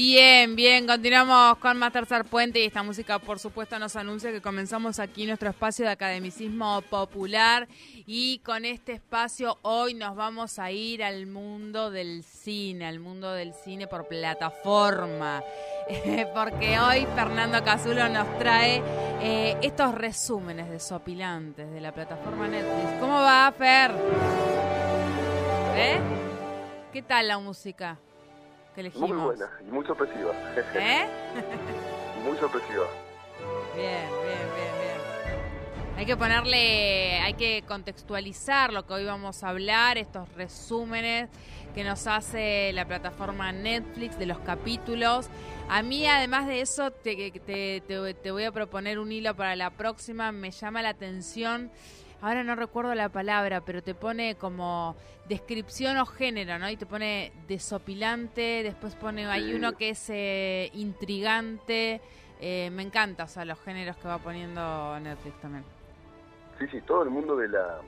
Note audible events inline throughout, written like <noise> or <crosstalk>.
Bien, bien, continuamos con más Tercer Puente y esta música por supuesto nos anuncia que comenzamos aquí nuestro espacio de academicismo popular y con este espacio hoy nos vamos a ir al mundo del cine, al mundo del cine por plataforma, <laughs> porque hoy Fernando Casulo nos trae eh, estos resúmenes desopilantes de la plataforma Netflix. ¿Cómo va, Fer? ¿Eh? ¿Qué tal la música? Muy buena y muy sorpresiva. ¿Eh? <laughs> muy sorpresiva. Bien, bien, bien, bien. Hay que ponerle, hay que contextualizar lo que hoy vamos a hablar, estos resúmenes que nos hace la plataforma Netflix de los capítulos. A mí, además de eso, te, te, te voy a proponer un hilo para la próxima. Me llama la atención ahora no recuerdo la palabra, pero te pone como descripción o género, ¿no? Y te pone desopilante, después pone, hay uno que es eh, intrigante, eh, me encanta, o sea, los géneros que va poniendo Netflix también. Sí, sí, todo el mundo de la,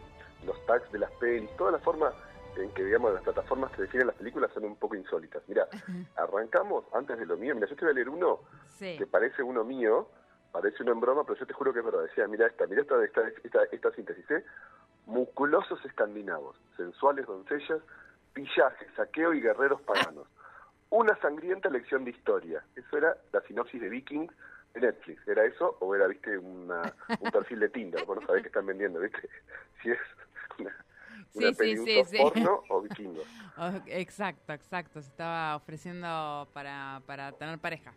los tags de las pelis, toda la forma en que, digamos, las plataformas que definen las películas son un poco insólitas. Mira, <laughs> arrancamos antes de lo mío, mira, yo te voy a leer uno que parece uno mío, parece una broma, pero yo te juro que es verdad. Decía, mira esta, mira esta, esta, esta, síntesis, ¿eh? Musculosos escandinavos, sensuales doncellas, pillajes, saqueo y guerreros paganos. Una sangrienta lección de historia. Eso era la sinopsis de Vikings de Netflix. ¿Era eso o era, viste, una, un perfil de Tinder? Bueno, sabés que están vendiendo, viste, si es una, una sí, sí, sí, porno o vikingos. <laughs> Oh, exacto, exacto. Se estaba ofreciendo para, para tener pareja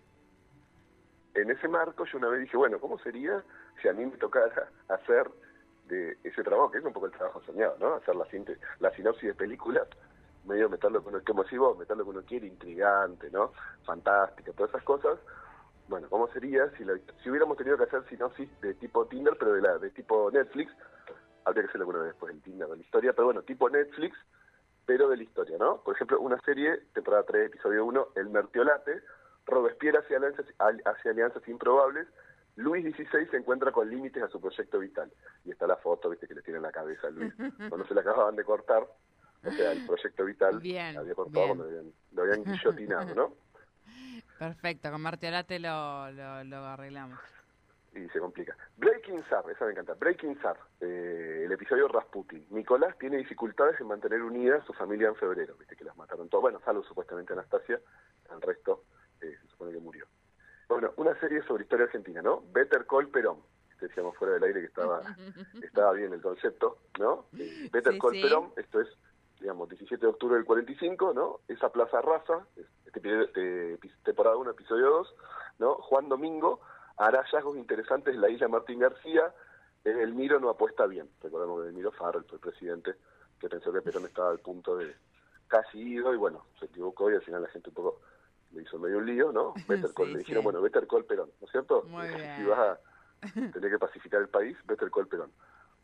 en ese marco yo una vez dije, bueno, ¿cómo sería si a mí me tocara hacer de ese trabajo, que es un poco el trabajo soñado, ¿no? Hacer la, la sinopsis de película, medio meterlo con como si vos, meterlo con uno quiere, intrigante, ¿no? Fantástica, todas esas cosas. Bueno, ¿cómo sería si, si hubiéramos tenido que hacer sinopsis de tipo Tinder, pero de la de tipo Netflix? Habría que hacerlo alguna vez después del Tinder de la historia, pero bueno, tipo Netflix, pero de la historia, ¿no? Por ejemplo, una serie, temporada 3, episodio 1, El Mertiolate, Robespierre hacia alianzas, hacia alianzas improbables, Luis XVI se encuentra con límites a su proyecto vital. Y está la foto, viste, que le tiene en la cabeza a Luis. <laughs> Cuando se le acababan de cortar, o sea, el proyecto vital había cortado cuando lo habían, <laughs> guillotinado, ¿no? Perfecto, con Martiolate lo, lo, arreglamos. Y se complica. Breaking Zar, esa me encanta. Breaking Zar, eh, el episodio Rasputin. Nicolás tiene dificultades en mantener unida a su familia en febrero, viste que las mataron todos. Bueno, salvo supuestamente Anastasia, el resto se supone que murió. Bueno, una serie sobre historia argentina, ¿no? Better Call Perón. Decíamos fuera del aire que estaba <laughs> estaba bien el concepto, ¿no? Eh, Better Call Perón, esto es, digamos, 17 de octubre del 45, ¿no? Esa Plaza Raza, este, temporada 1, episodio 2, ¿no? Juan Domingo hará hallazgos interesantes en la isla Martín García. El Miro no apuesta bien. Recordemos que el Miro Farrell fue el presidente que pensó que Perón estaba al punto de casi ido y bueno, se equivocó y al final la gente un poco le hizo medio un lío, ¿no? <laughs> Better Call, le dijeron, bueno, Better Call Perón, ¿no es cierto? Si vas a tener que pacificar el país, Better Call Perón.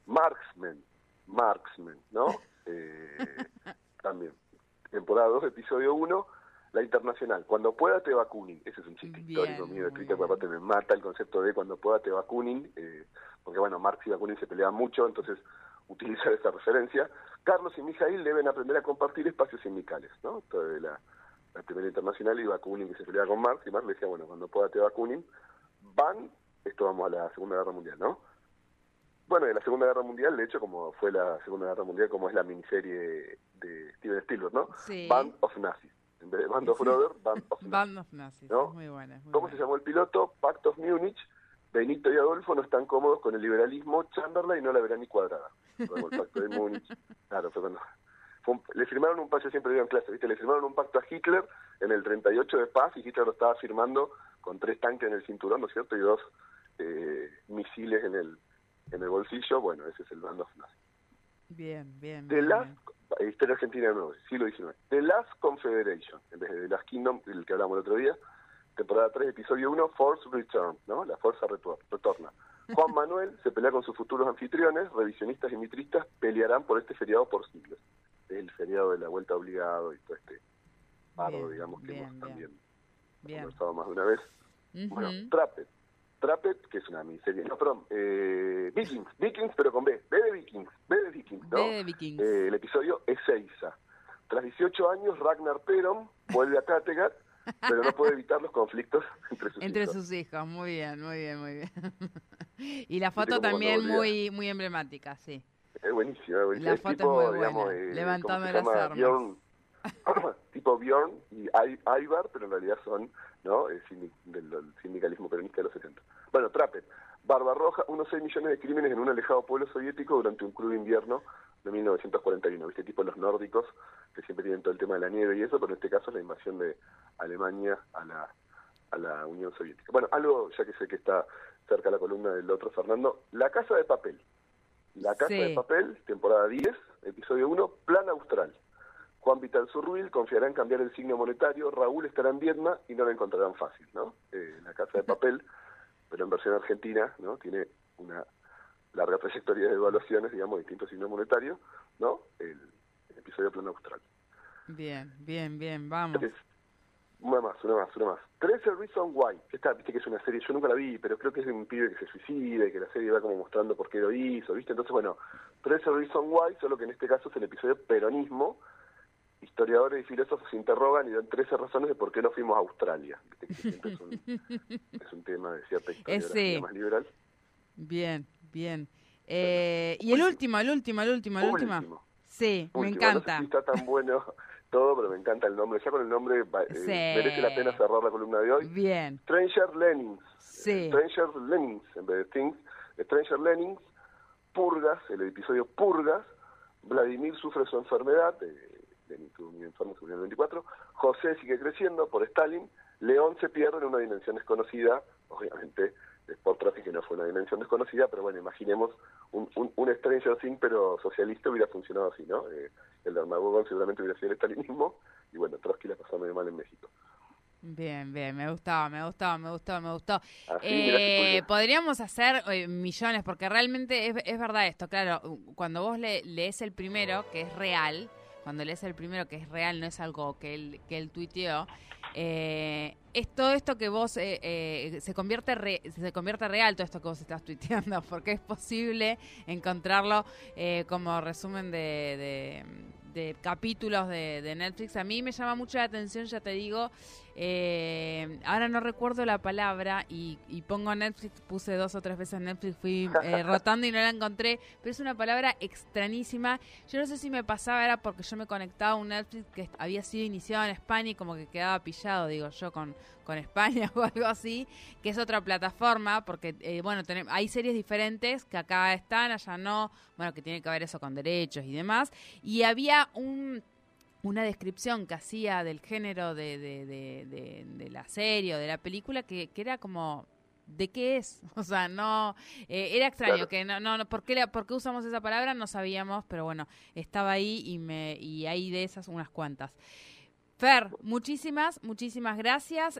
Marksman, Marksman, ¿no? <laughs> Eh, también. Temporada 2, episodio 1, La Internacional. Cuando pueda te vacunen. Ese es un chiste histórico mío de Twitter, aparte me mata el concepto de cuando pueda te vacunen, eh, porque bueno, Marx y Bakunin se pelean mucho, entonces utilizar esa referencia. Carlos y Mijail deben aprender a compartir espacios sindicales, ¿no? Toda la la primera internacional y Bakunin que se peleaba con Marx y Marx le decía, bueno, cuando pueda te vacunen, van, esto vamos a la Segunda Guerra Mundial, ¿no? Bueno, en la Segunda Guerra Mundial, de hecho, como fue la Segunda Guerra Mundial, como es la miniserie de Steven Spielberg, ¿no? Band of Nazis. En vez de Band of Brothers, Band of <laughs> Nazis. Band of Nazis, ¿no? muy buena. ¿Cómo se llamó el piloto? Pact of Múnich. Benito y Adolfo no están cómodos con el liberalismo. Chamberlain no la verá ni cuadrada. el Pacto de Múnich. <laughs> Claro, fue cuando le firmaron un pacto, siempre digo en clase, ¿viste? Le firmaron un pacto a Hitler en el 38 de paz y Hitler lo estaba firmando con tres tanques en el cinturón, ¿no es cierto? Y dos eh, misiles en el en el bolsillo. Bueno, ese es el bando nazi. Bien, bien. The Last, Historia Argentina no, siglo XIX. The Last Confederation, en vez de The Last Kingdom, el que hablamos el otro día, temporada 3, episodio 1, Force Return, ¿no? La fuerza retorna. <laughs> Juan Manuel se pelea con sus futuros anfitriones, revisionistas y mitristas pelearán por este feriado por siglos. El feriado de la vuelta obligado y todo este pardo, digamos, que hemos también conversado más de una vez. Bueno, Trapped. Trapped, que es una miniserie, no, perdón, eh, Vikings, Vikings, pero con B, B de Vikings, B de Vikings, ¿no? B de Vikings. Eh, el episodio es Ezeiza. Tras 18 años, Ragnar Peron vuelve a Kattegat <laughs> pero no puede evitar los conflictos entre sus entre hijos. sus hijos, muy bien, muy bien, muy bien. <laughs> y la foto también muy muy emblemática, sí. Es buenísima, es buenísima. La foto tipo, es muy digamos, buena. eh, Levantame ¿cómo se las llama? armas. Bjorn, <coughs> <coughs> tipo Bjorn y Ivar, pero en realidad son ¿no? El del sindicalismo peronista de los 70. Bueno, Trapped. Barbarroja, unos 6 millones de crímenes en un alejado pueblo soviético durante un crudo invierno de 1941. ¿Viste? Tipo los nórdicos, que siempre tienen todo el tema de la nieve y eso, pero en este caso es la invasión de Alemania a la, a la Unión Soviética. Bueno, algo, ya que sé que está cerca la columna del otro Fernando, La Casa de Papel. La Casa Sí. de Papel, temporada 10, episodio 1, Plan Austral. Juan Vital Zurruil confiará en cambiar el signo monetario, Raúl estará en Vietnam y no lo encontrarán fácil, ¿no? Eh, la Casa de Papel, <laughs> pero en versión argentina, ¿no? Tiene una larga trayectoria de evaluaciones, digamos, de distintos signos monetarios, ¿no? El, el episodio Plan Austral. Bien, bien, bien, vamos. Tres. Una más, una más, una más. 13 Reason Why. Esta, viste que es una serie, yo nunca la vi, pero creo que es de un pibe que se suicida y que la serie va como mostrando por qué lo hizo, ¿viste? Entonces, bueno, 13 Reason Why, solo que en este caso es el episodio Peronismo. Historiadores y filósofos se interrogan y dan 13 razones de por qué no fuimos a Australia. Viste que siempre es un, <laughs> es un tema de cierta historiografía Ese. más liberal. Bien, bien. Eh, y el último, el último, el último, el último. Último. Sí, me No encanta. sé si está tan bueno <laughs> todo, pero me encanta el nombre. Ya con el nombre eh, Sí. merece la pena cerrar la columna de hoy. Bien, Stranger Lennings. Sí. Stranger Lennings, en vez de Things. Stranger Lennings, Purgas, el episodio Purgas. Vladimir sufre su enfermedad, eh, Lenin estuvo muy enfermo, en el 24. José sigue creciendo por Stalin. León se pierde en una dimensión desconocida. Obviamente, Sport Traffic que no fue una dimensión desconocida, pero bueno, imaginemos un, un, un Stranger Things, pero socialista hubiera funcionado así, ¿no? Eh, el de Armagogón seguramente hubiera sido el estalinismo. Y bueno, Trotsky la pasó medio mal en México. bien, bien. Me gustaba, me gustaba, me gustó, me gustó. Eh, podríamos hacer eh, millones, porque realmente es, es verdad esto. Claro, cuando vos le, lees el primero, que es real, cuando lees el primero, que es real, no es algo que él, que él tuiteó, eh, es todo esto que vos eh, eh, se convierte re- se convierte real todo esto que vos estás tuiteando <laughs> porque es posible encontrarlo eh, como resumen de, de- de capítulos de, de Netflix. A mí me llama mucho la atención ya te digo eh, ahora no recuerdo la palabra y, y pongo Netflix puse dos o tres veces Netflix fui eh, <laughs> rotando y no la encontré pero es una palabra extrañísima. Yo no sé si me pasaba era porque yo me conectaba a un Netflix que había sido iniciado en España y como que quedaba pillado, digo yo, con, con España <laughs> o algo así, que es otra plataforma, porque, eh, bueno, tenem- hay series diferentes que acá están, allá no, bueno, que tiene que ver eso con derechos y demás. Y había un una descripción que hacía del género de, de, de, de- de la serie o de la película que, que era como ¿de qué es? <laughs> O sea, no, eh, era extraño Claro. que no, no, no, ¿por qué, la- por qué usamos esa palabra? No sabíamos, pero bueno, estaba ahí y me, y hay de esas unas cuantas. Fer, muchísimas, muchísimas gracias.